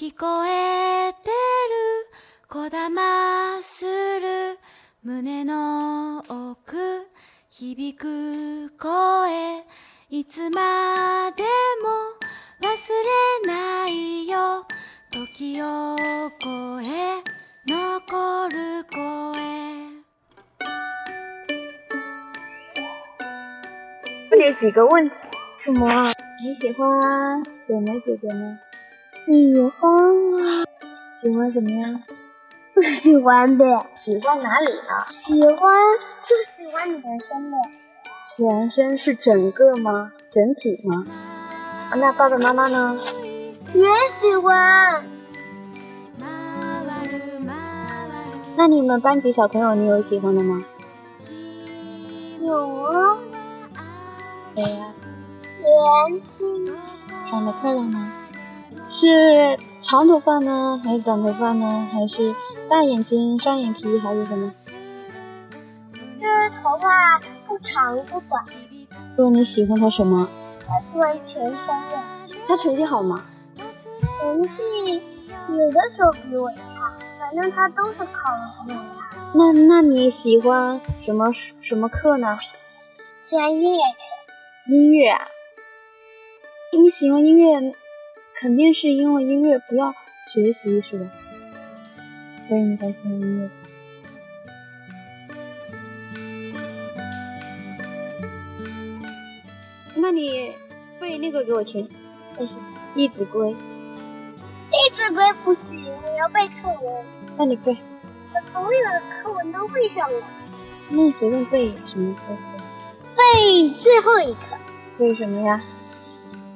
聞こえてるこだまする胸の奥響く声いつまでも忘れないよ時を超え残る声问你几个问题，什么？你喜欢？姐妹姐姐吗？喜欢啊？喜欢什么呀？不喜欢呗。喜欢哪里呢？喜欢就喜欢你的身的。全身是整个吗？整体吗？那爸爸妈妈呢？也喜欢。那你们班级小朋友，你有喜欢的吗？有啊。谁呀？连心。长得漂亮吗？是长头发呢，还是短头发呢？还是大眼睛、双眼皮，还是什么？是头发不长不短。说你喜欢他什么？他喜欢前三的。他成绩好吗？成绩有的时候比我差，反正他都是考的比我差。那那你喜欢什么什么课呢？喜欢音乐课。音乐啊？你喜欢音乐，肯定是因为音乐不要学习是吧？所以你才喜欢音乐。那你背那个给我听，为什么？《弟子规》。《弟子规》不行，我要背课文。那你背。我所有的课文都背上了。那你随便背什么课？背最后一课。背什么呀？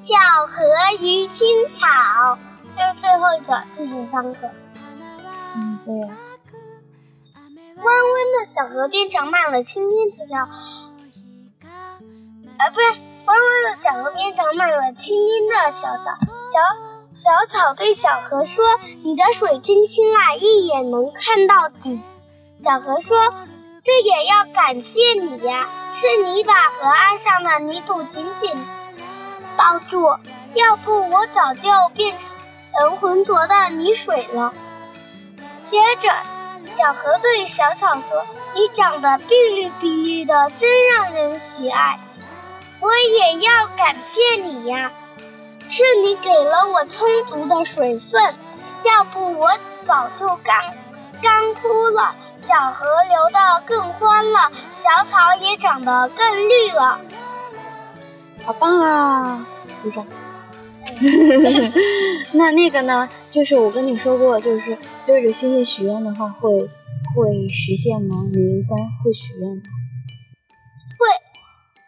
小河于青草，这是最后一个，第十三课。嗯，对呀。弯弯的小河边长满了青青草草，啊，不是，弯弯的小河边长满了青青的小草。小小草对小河说：“你的水真清啊，一眼能看到底。”小河说：“这也要感谢你呀，是你把河岸上的泥土紧紧抱住，要不我早就变成浑浊的泥水了。”接着。小河对小草说：“你长得碧绿碧绿的，真让人喜爱。我也要感谢你呀，是你给了我充足的水分，要不我早就干干枯了。小河流得更欢了，小草也长得更绿了。好棒啊！鼓掌。那那个呢？就是我跟你说过，就是对着星星许愿的话，会会实现吗？你一般会许愿吗？会。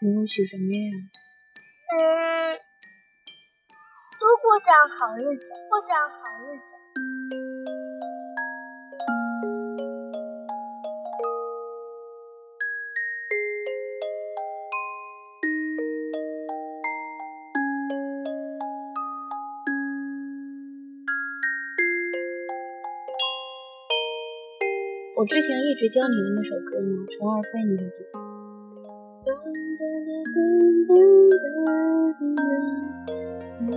你会许什么愿？嗯，多过上好日子，过上好日子。我之前一直教你的那首歌呢，《虫儿飞》，你还记得？我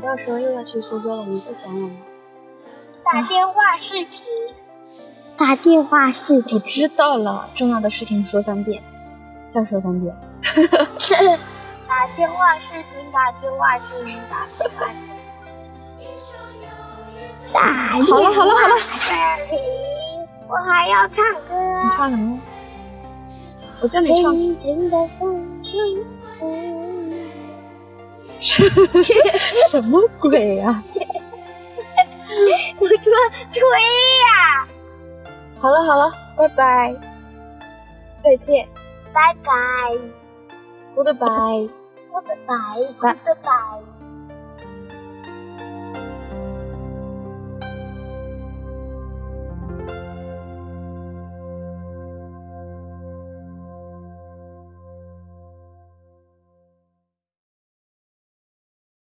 到时候又要去苏州了，你不想我吗？打电话视频，打电话视频。我知道了，重要的事情说三遍，再说三遍。打电话视频，打电话视频，打电话视频。打好了好了好了，视频，我还要唱歌。你唱什么？我叫你唱。什么鬼呀、我说吹呀！好了好了，拜拜，再见，拜拜，goodbye，goodbye，goodbye。